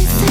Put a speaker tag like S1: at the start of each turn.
S1: you say